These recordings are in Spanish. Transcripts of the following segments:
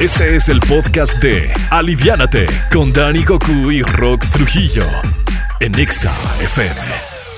Este es el podcast de Aliviánate con Dani Goku y Rox Trujillo en Exa FM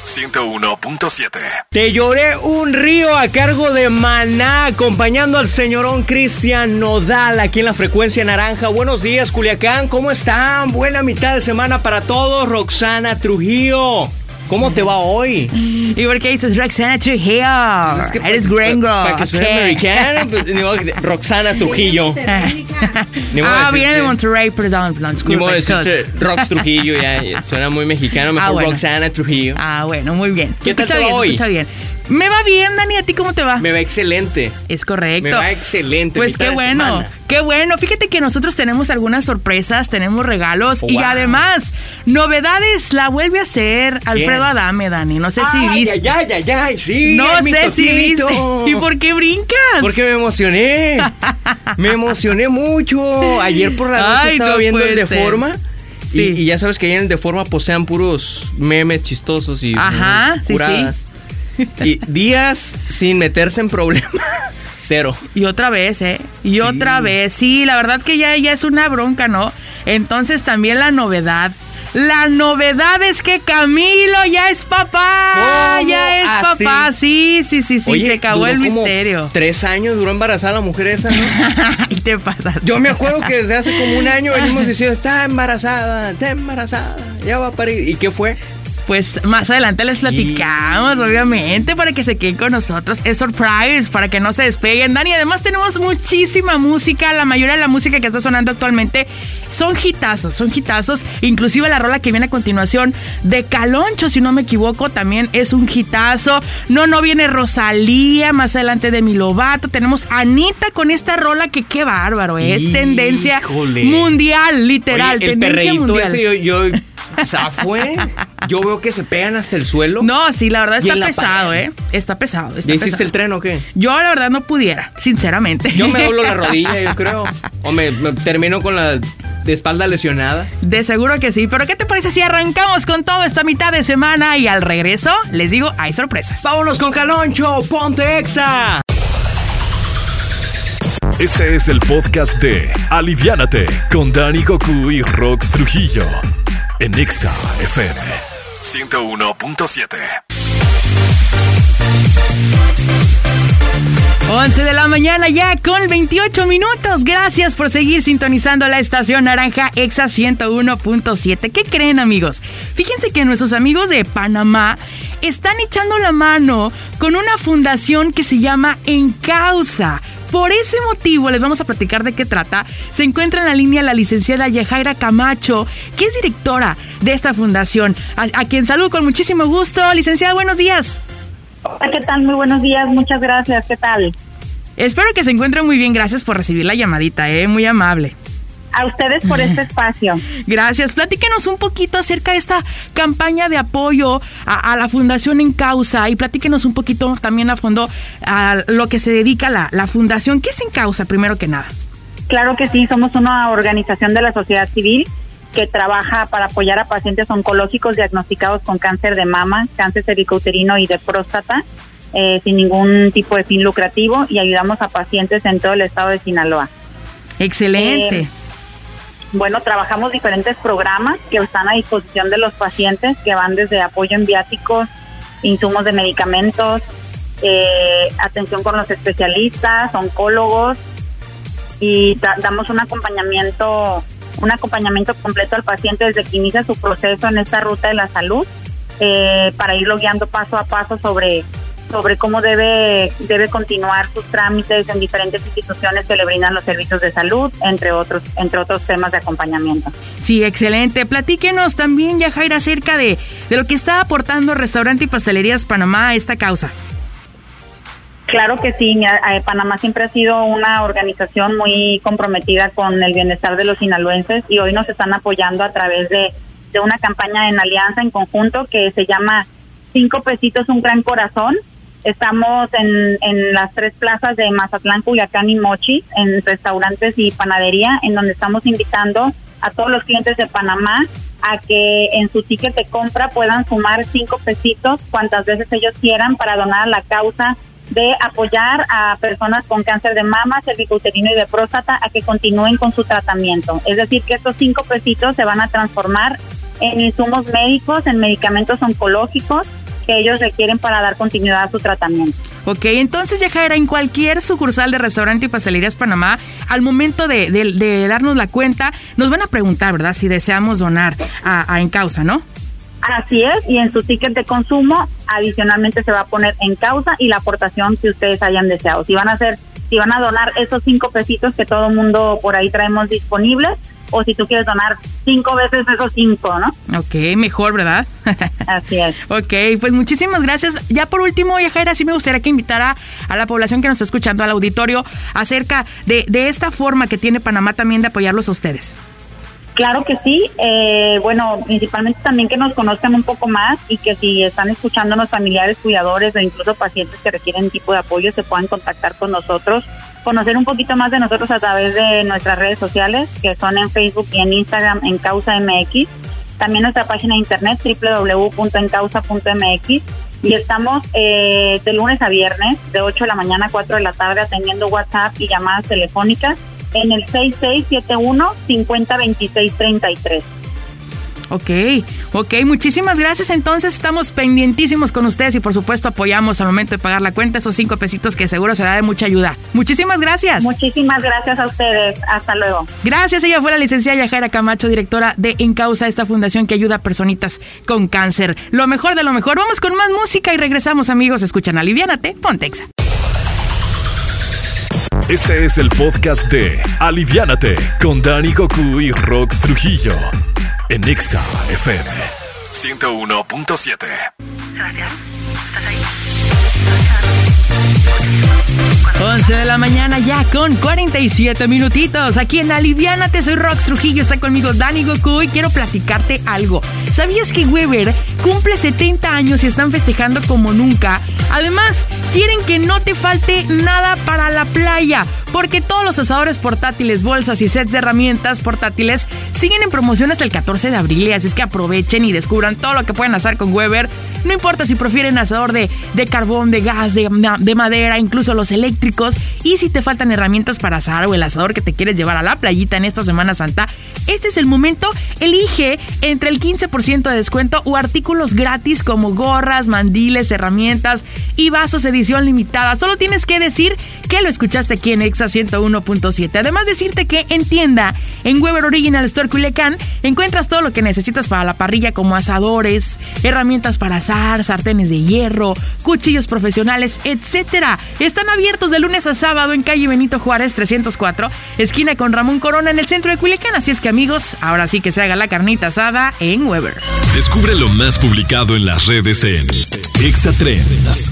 101.7. Te lloré un río a cargo de Maná, acompañando al señorón Cristian Nodal aquí en la frecuencia naranja. Buenos días, Culiacán, ¿cómo están? Buena mitad de semana para todos, Roxana Trujillo. ¿Cómo te va hoy? ¿Y por qué dices Roxana Trujillo? Es que Eres para- gringo. Para que suene ¿qué? americano, pues, ni modo Roxana Trujillo. Ni modo Ah, decirte- viene de Monterrey, perdón, perdón, Ni modo decirte Rox Trujillo, ya, ya suena muy mexicano, mejor Ah, bueno. Roxana Trujillo. Ah, bueno, muy bien. ¿Qué tal te va hoy? escucha bien. Me va bien, Dani, ¿a ti cómo te va? Me va excelente. Es correcto. Me va excelente. Pues qué bueno, qué bueno. Fíjate que nosotros tenemos algunas sorpresas, tenemos regalos y además, novedades la vuelve a hacer Alfredo Adame, Dani. No sé si viste. ay, ay, ay, ay, sí. no sé si viste. ¿Y por qué brincas? Porque me emocioné. me emocioné mucho. Ayer por la noche Ay, estaba no viendo el de ser. forma. Sí. Y, y ya sabes que ahí en el de forma postean puros memes chistosos y Ajá, sí. Y días sin meterse en problemas. Cero. Y otra vez, ¿eh? Y otra vez. Sí, la verdad que ya, ya es una bronca, ¿no? Entonces también la novedad. La novedad es que Camilo ya es papá. ¿Cómo? Ya es ¿Ah, papá. Sí, sí, sí, sí. Oye, se acabó duró el como misterio. Tres años duró embarazada la mujer esa, ¿no? y te pasas. Yo me acuerdo que desde hace como un año venimos diciendo, está embarazada, está embarazada, ya va a parir. ¿Y qué fue? Pues más adelante les platicamos, obviamente, para que se queden con nosotros. Es surprise, para que no se despeguen. Dani, además tenemos muchísima música. La mayoría de la música que está sonando actualmente son hitazos, son hitazos. Inclusive la rola que viene a continuación de Caloncho, si no me equivoco, también es un hitazo. No, no viene Rosalía, más adelante de Mi Lovato. Tenemos a Anita con esta rola que qué bárbaro, es Híjole. tendencia mundial, literal. Oye, el tendencia mundial. ese, yo, yo zafue. Yo veo que se pegan hasta el suelo. No, sí, la verdad está la pesado, pared. ¿eh? Está pesado. Está ¿Ya hiciste pesado. el tren o qué? Yo la verdad no pudiera, sinceramente. Yo me doblo la rodilla, yo creo. O me, me termino con la de espalda lesionada. De seguro que sí, pero ¿qué te parece si arrancamos con todo esta mitad de semana y al regreso, les digo, hay sorpresas. Vámonos con Caloncho, ponte exa. Este es el podcast de Aliviánate con Dani Goku y Rox Trujillo en Exa FM 101.7. 11 de la mañana ya con 28 minutos. Gracias por seguir sintonizando la estación naranja EXA 101.7. ¿Qué creen amigos? Fíjense que nuestros amigos de Panamá están echando la mano con una fundación que se llama En Causa. Por ese motivo les vamos a platicar de qué trata. Se encuentra en la línea la licenciada Yajaira Camacho, que es directora de esta fundación, a, a quien saludo con muchísimo gusto. Licenciada, buenos días. Hola, ¿qué tal? Muy buenos días, muchas gracias. ¿Qué tal? Espero que se encuentren muy bien. Gracias por recibir la llamadita, ¿eh? Muy amable. A ustedes por este espacio. Gracias. Platíquenos un poquito acerca de esta campaña de apoyo a, a la Fundación En Causa y platíquenos un poquito también a fondo a lo que se dedica la, la Fundación. ¿Qué es En Causa, primero que nada? Claro que sí, somos una organización de la sociedad civil que trabaja para apoyar a pacientes oncológicos diagnosticados con cáncer de mama, cáncer cervicouterino y de próstata, eh, sin ningún tipo de fin lucrativo y ayudamos a pacientes en todo el estado de Sinaloa. Excelente. Eh, Bueno, trabajamos diferentes programas que están a disposición de los pacientes, que van desde apoyo en viáticos, insumos de medicamentos, eh, atención con los especialistas, oncólogos, y da- damos un acompañamiento, un acompañamiento completo al paciente desde que inicia su proceso en esta ruta de la salud, eh, para irlo guiando paso a paso sobre sobre cómo debe debe continuar sus trámites en diferentes instituciones que le brindan los servicios de salud, entre otros entre otros temas de acompañamiento. Sí, excelente. Platíquenos también, Yajaira, acerca de, de lo que está aportando Restaurante y Pastelerías Panamá a esta causa. Claro que sí, eh, Panamá siempre ha sido una organización muy comprometida con el bienestar de los sinaloenses y hoy nos están apoyando a través de, de una campaña en alianza en conjunto que se llama Cinco Pesitos, un Gran Corazón. Estamos en, en las tres plazas de Mazatlán, Culiacán y Mochi, en restaurantes y panadería, en donde estamos invitando a todos los clientes de Panamá a que en su ticket de compra puedan sumar cinco pesitos cuantas veces ellos quieran para donar a la causa de apoyar a personas con cáncer de mama, cervicouterino y de próstata a que continúen con su tratamiento. Es decir, que estos cinco pesitos se van a transformar en insumos médicos, en medicamentos oncológicos que ellos requieren para dar continuidad a su tratamiento. Ok, entonces ya era en cualquier sucursal de restaurante y pastelerías Panamá, al momento de, darnos la cuenta, nos van a preguntar, ¿verdad? Si deseamos donar a, a En Causa, ¿no? Así es, y en su ticket de consumo adicionalmente se va a poner en causa y la aportación que ustedes hayan deseado. Si van a hacer, si van a donar esos cinco pesitos que todo mundo por ahí traemos disponibles, o si tú quieres donar cinco veces esos cinco, ¿no? Ok, mejor, ¿verdad? Así es. ok, pues muchísimas gracias. Ya por último, Yajaira, sí me gustaría que invitara a la población que nos está escuchando, al auditorio, acerca de, de esta forma que tiene Panamá también de apoyarlos a ustedes. Claro que sí. Eh, bueno, principalmente también que nos conozcan un poco más y que si están escuchándonos familiares, cuidadores o incluso pacientes que requieren tipo de apoyo, se puedan contactar con nosotros, conocer un poquito más de nosotros a través de nuestras redes sociales, que son en Facebook y en Instagram en Causa MX. También nuestra página de internet www.encausa.mx y estamos eh, de lunes a viernes de 8 de la mañana a 4 de la tarde atendiendo WhatsApp y llamadas telefónicas en el 6671-502633. Ok, ok, muchísimas gracias. Entonces estamos pendientísimos con ustedes y por supuesto apoyamos al momento de pagar la cuenta esos cinco pesitos que seguro será de mucha ayuda. Muchísimas gracias. Muchísimas gracias a ustedes. Hasta luego. Gracias. Ella fue la licenciada Yajaira Camacho, directora de Encausa, esta fundación que ayuda a personitas con cáncer. Lo mejor de lo mejor. Vamos con más música y regresamos amigos. Escuchan Aliviánate, Pontexa. Este es el podcast de Aliviánate con Dani Goku y Rox Trujillo en Exa FM 101.7. Sebastián, ¿estás ahí? 11 de la mañana ya con 47 minutitos. Aquí en Aliviánate, soy Rox Trujillo, está conmigo Dani Goku y quiero platicarte algo. ¿Sabías que Weber cumple 70 años y están festejando como nunca? Además, quieren que no te falte nada para la playa, porque todos los asadores portátiles, bolsas y sets de herramientas portátiles siguen en promoción hasta el 14 de abril, así es que aprovechen y descubran todo lo que pueden hacer con Weber. No importa si prefieren asador de, de carbón, de gas, de, de madera, incluso los eléctricos. Y si te faltan herramientas para asar o el asador que te quieres llevar a la playita en esta Semana Santa, este es el momento. Elige entre el 15% de descuento o artículos gratis como gorras, mandiles, herramientas y vasos edición limitada. Solo tienes que decir que lo escuchaste aquí en Exa 101.7. Además decirte que en tienda, en Weber Original Store Culiacán, encuentras todo lo que necesitas para la parrilla como asadores, herramientas para asar, sartenes de hierro, cuchillos profesionales, etc. Están abiertos de lunes a sábado en calle Benito Juárez 304, esquina con Ramón Corona en el centro de Culiacán. Así es que amigos, ahora sí que se haga la carnita asada en Weber. Descubre lo más publicado en las redes en Exatrends.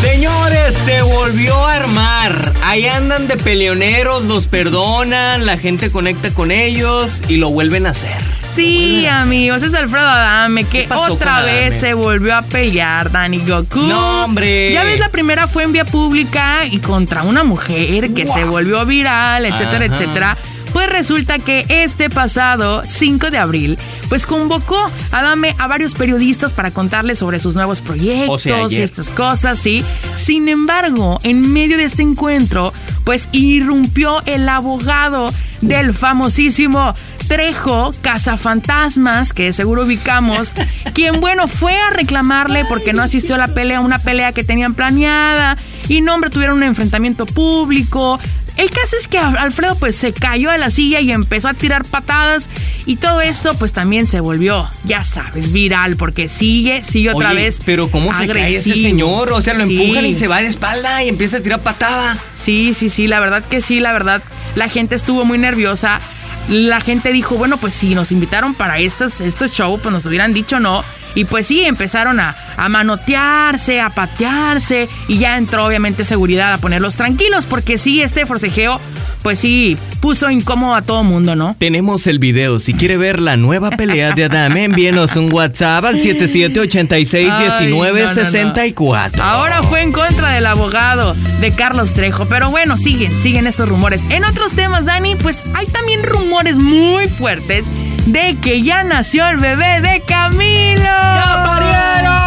Señores, se volvió a armar. Ahí andan de peleoneros, los perdonan, la gente conecta con ellos y lo vuelven a hacer. Sí, amigos, es Alfredo Adame que otra vez se volvió a pelear, Dani Goku. No, hombre. Ya ves, la primera fue en vía pública y contra una mujer que se volvió viral, etcétera, etcétera. Pues resulta que este pasado 5 de abril, pues convocó a Dame a varios periodistas para contarles sobre sus nuevos proyectos y estas cosas, ¿sí? Sin embargo, en medio de este encuentro, pues irrumpió el abogado del famosísimo Trejo, Cazafantasmas, que seguro ubicamos, quien, bueno, fue a reclamarle porque no asistió a la pelea, una pelea que tenían planeada, y no, hombre, tuvieron un enfrentamiento público. El caso es que Alfredo pues se cayó de la silla y empezó a tirar patadas y todo esto pues también se volvió, ya sabes, viral porque sigue, sigue otra vez. Pero ¿cómo se cae ese señor? O sea, lo empujan y se va de espalda y empieza a tirar patada. Sí, sí, sí, la verdad que sí, la verdad. La gente estuvo muy nerviosa la gente dijo, bueno, pues si nos invitaron para estos, estos shows, pues nos hubieran dicho no. Y pues sí, empezaron a, a, manotearse, a patearse y ya entró obviamente seguridad a ponerlos tranquilos porque sí, este forcejeo pues sí, puso incómodo a todo mundo, ¿no? Tenemos el video. Si quiere ver la nueva pelea de Adame, envíenos un WhatsApp al 77861964. Ahora fue en contra del abogado de Carlos Trejo. Pero bueno, siguen, siguen estos rumores. En otros temas, Dani, pues hay también rumores muy fuertes de que ya nació el bebé de Camilo. ¡Ya parieron!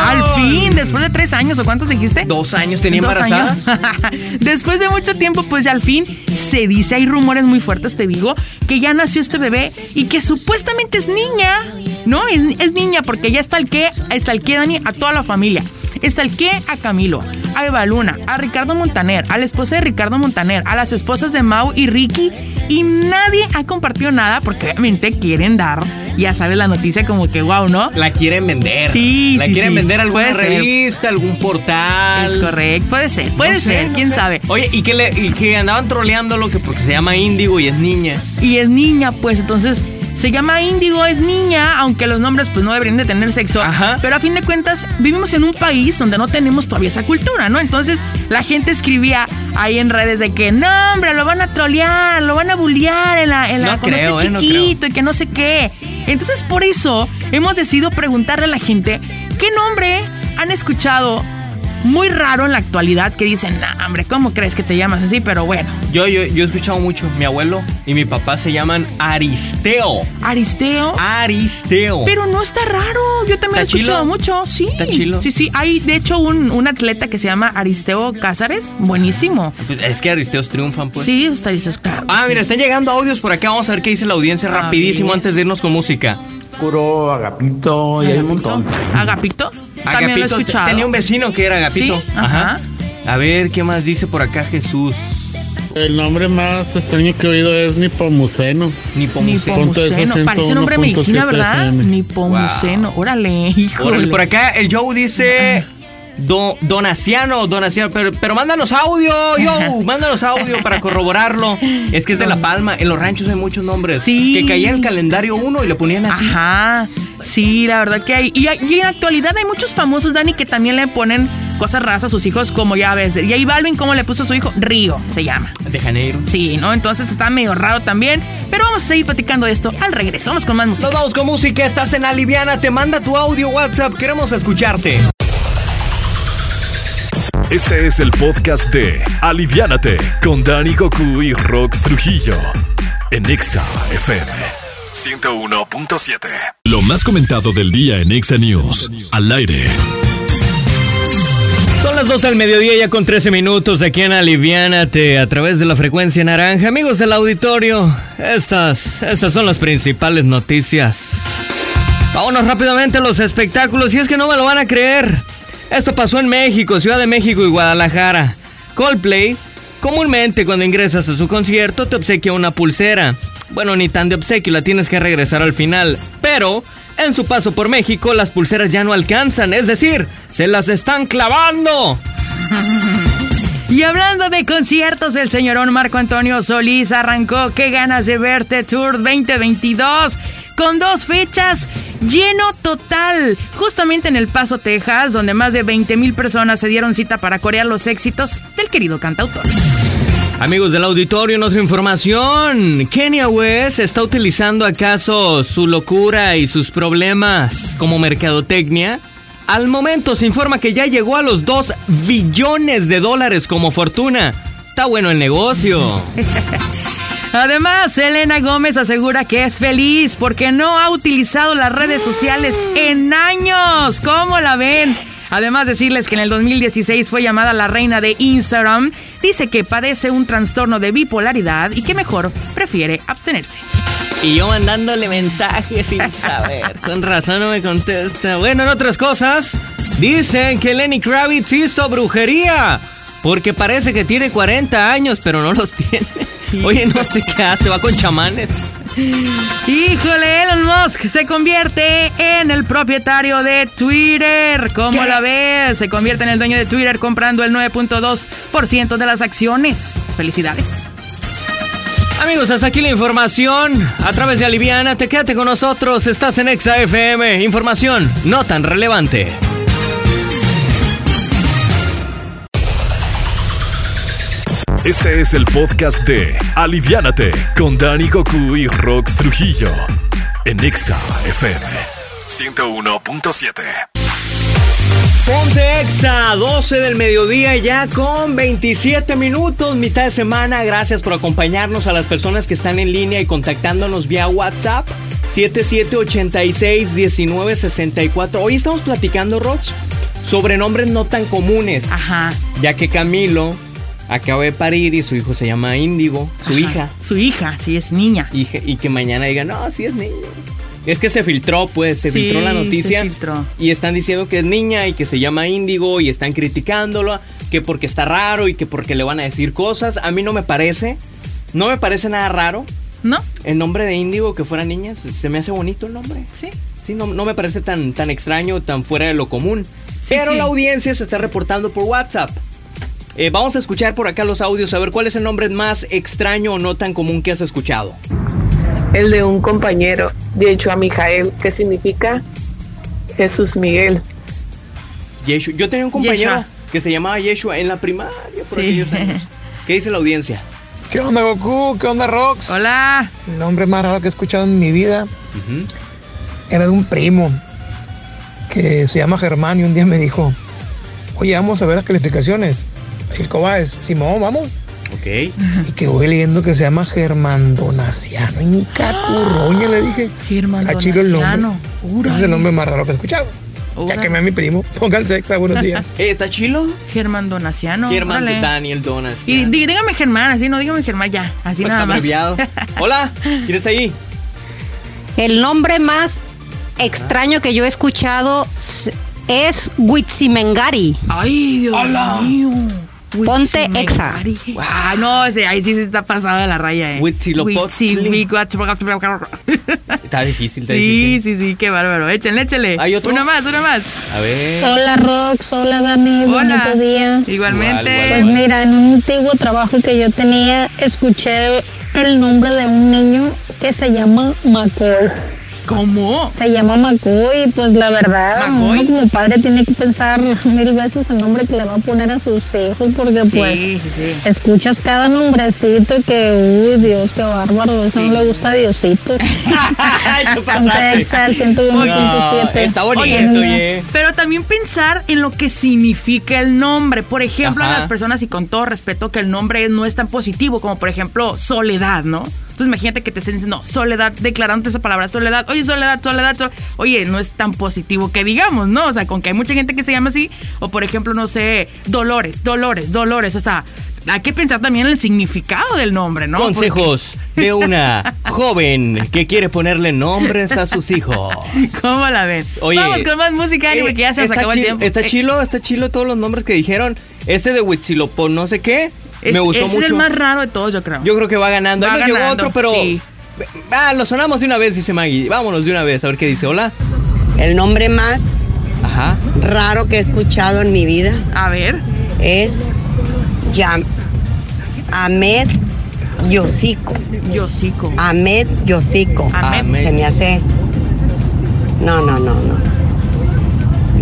Al fin, después de tres años, ¿o cuántos dijiste? Dos años tenía embarazada. años. después de mucho tiempo, pues ya al fin se dice, hay rumores muy fuertes, te digo, que ya nació este bebé y que supuestamente es niña. No, es, es niña porque ya está el que, está el que Dani a toda la familia. Está el que a Camilo, a Eva Luna, a Ricardo Montaner, a la esposa de Ricardo Montaner, a las esposas de Mau y Ricky. Y nadie ha compartido nada porque obviamente quieren dar, ya sabes, la noticia como que wow, ¿no? La quieren vender. Sí, La sí, quieren sí. vender alguna Puede ser. revista, algún portal. Es correcto, puede ser, puede No sé, ser, no quién sé. sabe. Oye, y que, le, y que andaban troleándolo que porque se llama Índigo y es niña. y es niña, pues entonces se llama Índigo, es niña, aunque los nombres pues no deberían de tener sexo. Ajá. Pero a fin de cuentas vivimos en un país donde no tenemos todavía esa cultura, ¿no? Entonces la gente escribía ahí en redes de que no, hombre, lo van a trolear, lo van a bullear en la, en la No cuando creo, eh, no chiquito y que no sé qué. Entonces por eso hemos decidido preguntarle a la gente qué nombre han escuchado muy raro en la actualidad que dicen, nah, hombre, ¿cómo crees que te llamas así? Pero bueno, Yo, yo, yo he escuchado mucho. Mi abuelo y mi papá se llaman Aristeo. Aristeo. Aristeo. Pero no está raro. Yo también ¿Está he escuchado chilo? mucho. Sí. ¿Está chilo? Sí, sí. Hay, de hecho, un, un atleta que se llama Aristeo Cázares. Buenísimo. Pues es que Aristeos triunfan, pues. Sí, está dices, claro. Ah, sí. mira, están llegando audios por acá. Vamos a ver qué dice la audiencia Ah, rapidísimo bien. antes de irnos con música. Curo, Agapito, y hay un montón. Agapito. También lo he tenía un vecino que era Agapito. Sí, ajá. A ver, ¿qué más dice por acá Jesús? El nombre más extraño que he oído es Nipomuceno. Nipomuceno. Nipomuceno. Parece nombre de medicina, 101.7 ¿verdad? FM. Nipomuceno. Órale, híjole. Órale, por acá el Joe dice do, Donaciano, Donaciano, pero, pero mándanos audio, yo, mándanos audio para corroborarlo. Es que es de La Palma, en los ranchos hay muchos nombres. Sí. Que caía el calendario uno y lo ponían así. Ajá. Sí, la verdad que hay. Y, en actualidad hay muchos famosos, Dani, que también le ponen cosas raras a sus hijos, como ya ves. Y ahí Balvin, ¿cómo le puso a su hijo? Río, se llama. De Janeiro. Sí, ¿no? Entonces está medio raro también. Pero vamos a seguir platicando de esto al regreso. Vamos con más música. Nos vamos con música, estás en Aliviana, te manda tu audio WhatsApp, queremos escucharte. Este es el podcast de Aliviánate con Dani Goku y Rox Trujillo en Exa FM 101.7. Lo más comentado del día en Exa News. Al aire. Son las 2 al mediodía ya con 13 minutos aquí en Aliviánate a través de la frecuencia naranja. Amigos del auditorio, estas, estas son las principales noticias. Vámonos rápidamente a los espectáculos y es que no me lo van a creer. Esto pasó en México, Ciudad de México y Guadalajara. Coldplay, comúnmente cuando ingresas a su concierto te obsequia una pulsera. Bueno, ni tan de obsequio, la tienes que regresar al final. Pero en su paso por México las pulseras ya no alcanzan, es decir, se las están clavando. Y hablando de conciertos, el señorón Marco Antonio Solís arrancó Qué ganas de verte Tour 2022 con dos fechas lleno total, justamente en El Paso, Texas, donde más de 20 mil personas se dieron cita para corear los éxitos del querido cantautor. Amigos del auditorio, en otra información. Kenya West está utilizando acaso su locura y sus problemas como mercadotecnia. Al momento se informa que ya llegó a los 2 billones de dólares como fortuna. Está bueno el negocio. Además, Selena Gómez asegura que es feliz porque no ha utilizado las redes sociales en años. ¿Cómo la ven? Además, decirles que en el 2016 fue llamada la reina de Instagram. Dice que padece un trastorno de bipolaridad y que mejor prefiere abstenerse. Y yo mandándole mensajes sin saber. Con razón no me contesta. Bueno, en otras cosas, dicen que Lenny Kravitz hizo brujería. Porque parece que tiene 40 años, pero no los tiene. Oye, no sé qué hace, va con chamanes. Híjole, Elon Musk se convierte en el propietario de Twitter. ¿Cómo ¿Qué? la ves? Se convierte en el dueño de Twitter comprando el 9.2% de las acciones. Felicidades. Amigos, hasta aquí la información. A través de Aliviana, te quédate con nosotros. Estás en Exa FM. Información no tan relevante. Este es el podcast de Aliviánate con Dani Goku y Rox Trujillo en Exa FM 101.7. Ponte Exa, 12 del mediodía ya con 27 minutos, mitad de semana. Gracias por acompañarnos a las personas que están en línea y contactándonos vía WhatsApp. 7786-1964. Hoy estamos platicando, Rox, sobrenombres no tan comunes. Ajá. Ya que Camilo acaba de parir y su hijo se llama Índigo, su Ajá. hija. Su hija, sí, es niña. Y, que- y que mañana digan, no, sí es niña. Es que se filtró, pues, se Sí, filtró la se noticia. filtró. Y están diciendo que es niña y que se llama Índigo y están criticándolo, que porque está raro y que porque le van a decir cosas. A mí no me parece, no me parece nada raro. ¿No? El nombre de Índigo que fuera niña, se- se me hace bonito el nombre. Sí. Sí, no, no me parece tan, tan extraño, tan fuera de lo común. Sí, Pero sí. la audiencia se está reportando por WhatsApp. Eh, vamos a escuchar por acá los audios, a ver cuál es el nombre más extraño o no tan común que has escuchado. El de un compañero, Yeshua Mijael, que significa Jesús Miguel. Yeshua. Yo tenía un compañero Yeshua. que se llamaba Yeshua en la primaria. Por Sí. años. ¿Qué dice la audiencia? ¿Qué onda Goku? ¿Qué onda Rox? Hola. El nombre más raro que he escuchado en mi vida era de un primo que se llama Germán y un día me dijo, oye, vamos a ver las calificaciones. El Cobaes, Simón, vamos. Ok. Y que voy leyendo que se llama Germán Donaciano. Curroña, le dije. Germán A Chilo el nombre. Donaciano. Ese es el nombre más raro que he escuchado. Ya quemé a mi primo. Pónganse exa, buenos días. Eh, ¿Está chilo? Germán Donaciano. Germán órale. Daniel Donas. Y dí- dígame Germán, así no dígame Germán ya. Así Pues nada más. abreviado. Hola, ¿quién está ahí? El nombre más extraño que yo he escuchado s- es Huitzimengari. Ay, Dios mío. Ponte Huitzimengari. Ah, no, ese, ahí sí se está pasado de la raya, eh. Huitzilopochtli. Está difícil, está Sí, difícil. sí, sí, qué bárbaro. Échenle, échenle. ¿Hay otro? Uno más, uno más. A ver. Hola Rox, hola Dani, Hola. bonito día. Igualmente. Igual, Pues mira, en un antiguo trabajo que yo tenía, escuché el nombre de un niño que se llama McCoy. ¿Cómo? Se llama McCoy, y pues la verdad, ¿McCoy? uno como padre tiene que pensar mil veces el nombre que le va a poner a sus hijos, porque pues Sí, sí, sí. escuchas cada nombrecito y que, uy, Dios, qué bárbaro, eso no le gusta a Diosito. No, 101.7. está bonito, Oye, oye. Pero también pensar en lo que significa el nombre. Por ejemplo, Ajá. a las personas, y con todo respeto, que el nombre no es tan positivo como, por ejemplo, soledad, ¿no? Entonces imagínate que te estén diciendo soledad, declarándote esa palabra, soledad. Oye, soledad, soledad, soledad. Oye, no es tan positivo que digamos, ¿no? O sea, con que hay mucha gente que se llama así. O, por ejemplo, no sé, dolores, dolores, dolores. O sea, hay que pensar también en el significado del nombre, ¿no? Consejos de una joven que quiere ponerle nombres a sus hijos. ¿Cómo la ven? Oye, Vamos con más música, Eh, porque ya se nos acabó el chilo- tiempo. Está Eh, chilo, está chilo todos los nombres que dijeron. Ese de Huitzilopo, no sé qué. Es, me gustó es mucho. el más raro de todos, yo creo. Yo creo que va ganando. Va Ahí nos llegó ganando, otro, pero. sí. Ah, lo sonamos de una vez, dice Maggie. Vámonos de una vez, a ver qué dice. Hola. El nombre más Ajá. raro que he escuchado en mi vida A ver. es Yam Ahmed Yosico. Yosico. Ahmed Yosico. Ahmed. Se me hace. No, no, no, no.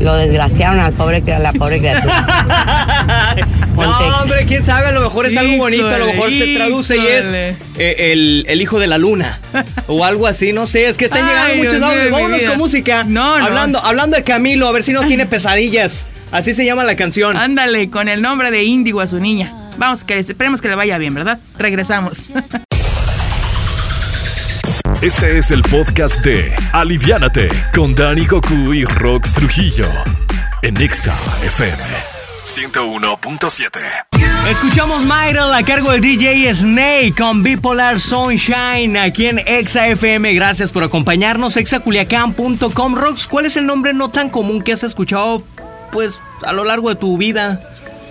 Lo desgraciaron al pobre, a la pobre criatura. No, hombre, quién sabe, a lo mejor es algo bonito, a lo mejor se traduce y es eh, el, el hijo de la luna. o algo así, no sé, es que están Ay, llegando muchos Dios mío audios. Vámonos con música. No, no. Hablando, hablando de Camilo, a ver si no tiene pesadillas. Así se llama la canción. Ándale, con el nombre de Índigo a su niña. Vamos, que esperemos que le vaya bien, ¿verdad? Regresamos. Este es el podcast de Aliviánate con Dani Goku y Rox Trujillo en Exa FM 101.7. Escuchamos Myral a cargo del DJ Snake con Bipolar Sunshine aquí en Exa FM. Gracias por acompañarnos. Exaculiacán.com. Rox, ¿cuál es el nombre no tan común que has escuchado pues a lo largo de tu vida?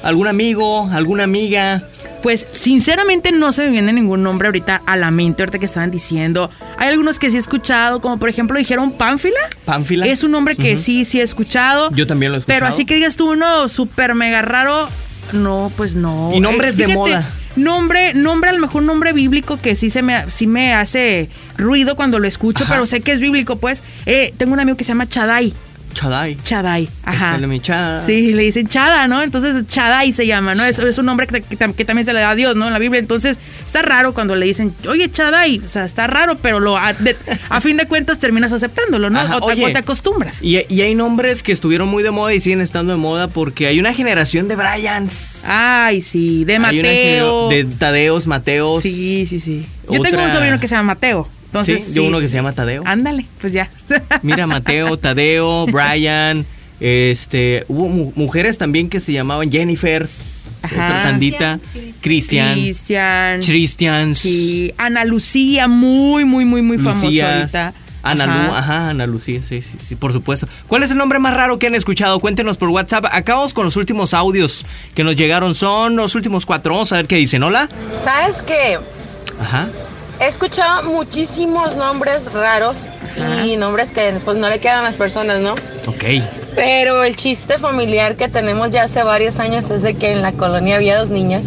¿Algún amigo? ¿Alguna amiga? Pues sinceramente no se me viene ningún nombre ahorita a la mente, ahorita que estaban diciendo. Hay algunos que sí he escuchado, como por ejemplo dijeron Pánfila. ¿Pánfila? Es un nombre que sí, sí he escuchado. Yo también lo he escuchado. Pero así que digas tú uno súper mega raro, no, pues no. Y nombres de fíjate, moda. Nombre, nombre, a lo mejor nombre bíblico que sí se me, sí me hace ruido cuando lo escucho, Ajá. pero sé que es bíblico, pues. Eh, tengo un amigo que se llama Chadai. Chadai. Chadai, ajá. Me Chada. Sí, le dicen Chada, ¿no? Entonces Chadai se llama, ¿no? Es, es un nombre que, que tam- que también se le da a Dios, ¿no? En la Biblia. Entonces está raro cuando le dicen, oye, Chadai. O sea, está raro, pero lo, a, de- a fin de cuentas terminas aceptándolo, ¿no? Ajá, o, te, oye. o te acostumbras. Y, y hay nombres que estuvieron muy de moda y siguen estando de moda porque hay una generación de Bryans. Ay, sí, de Hay una Mateo. de Tadeos, Mateos. Sí, sí, sí. Yo Otra- tengo un sobrino que se llama Mateo. Entonces, sí, yo sí. uno que se llama Tadeo. Ándale, pues ya. Mira, Mateo, Tadeo, Brian, Este, hubo mu- mujeres también que se llamaban Jennifer, otra tandita, Cristian, Cristian. Christian, Sí, Ana Lucía, muy, muy, muy, muy famosa ahorita. Ana Lu, ajá, Ana Lucía, sí, sí, sí, por supuesto. ¿Cuál es el nombre más raro que han escuchado? Cuéntenos por WhatsApp. Acabamos con los últimos audios que nos llegaron. Son los últimos cuatro. Vamos a ver qué dicen. Hola. ¿Sabes qué? Ajá. He escuchado muchísimos nombres raros y nombres que pues no le quedan a las personas, ¿no? Ok. Pero el chiste familiar que tenemos ya hace varios años es de que en la colonia había dos niñas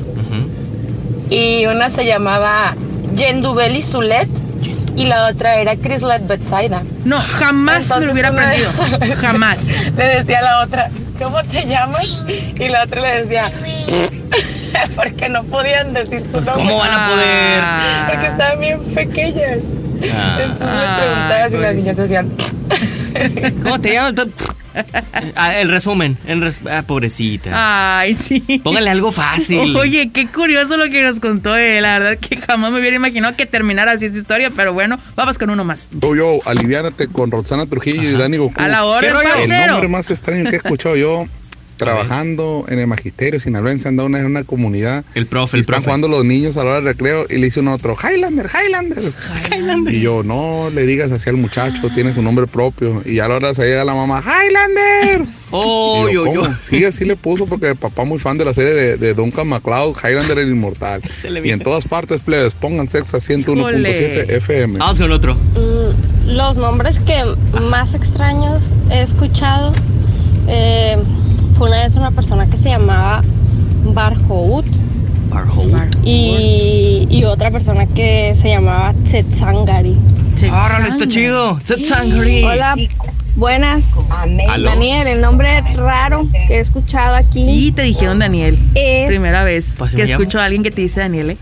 y una se llamaba Yendubeli Zulet y la otra era Crislet Betsaida. No, jamás me lo hubiera aprendido. Jamás. le decía a la otra, ¿cómo te llamas? Y la otra le decía, porque no podían decir su nombre. ¿cómo van a poder? Porque estaban bien pequeñas. Ah. Entonces les preguntaba si las niñas decían, ¿Cómo te llamas? Ah, el resumen. res- ah, pobrecita. Ay, sí. Póngale algo fácil. Oye, qué curioso lo que nos contó él. La verdad que jamás me hubiera imaginado que terminara así esta historia, pero bueno, vamos con uno más. Yo, yo, aliviánate con Roxana Trujillo y Dani Goku. A la hora. El nombre más extraño que he escuchado yo, trabajando en el magisterio sinaloense, andaba una, en una comunidad. El profe, y el están profe. jugando los niños a la hora de recreo y le dice uno a otro, Highlander, Highlander. Y yo, no le digas así al muchacho, tiene su nombre propio. Y a la hora se llega la mamá, Highlander. Oh, Y yo, yo, yo. Sí, así le puso porque papá muy fan de la serie de, de Duncan MacLeod, Highlander el Inmortal. Y en todas partes, plebes, pongan sexa 101.7 Híjole. FM. Vamos con otro. Mm, Los nombres que más extraños he escuchado eh, fue una vez una persona que se llamaba Barhout y, y otra persona que se llamaba Tsetsangari. Órale, está chido. Tsetsangari. Hola, buenas. Aló. Daniel, el nombre raro que he escuchado aquí. Y te dijeron Daniel. Es- Primera vez Pues, que ¿me llamo? escucho a alguien que te dice Daniel, ¿eh?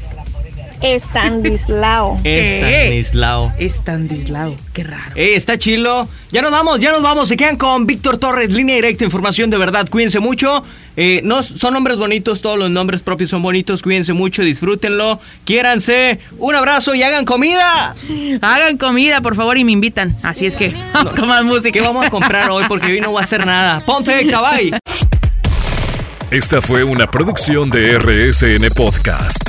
Estanislao. Estanislao. Estanislao. Qué raro. Eh, está chilo. Ya nos vamos, ya nos vamos. Se quedan con Víctor Torres, línea directa, información de verdad. Cuídense mucho. Eh, no, son nombres bonitos, todos los nombres propios son bonitos. Cuídense mucho, disfrútenlo. Quiéranse. Un abrazo y hagan comida. Hagan comida, por favor, y me invitan. Así es que vamos con más música. ¿Qué vamos a comprar hoy? Porque hoy no voy a hacer nada. Ponte exa, bye. Esta fue una producción de RSN Podcast.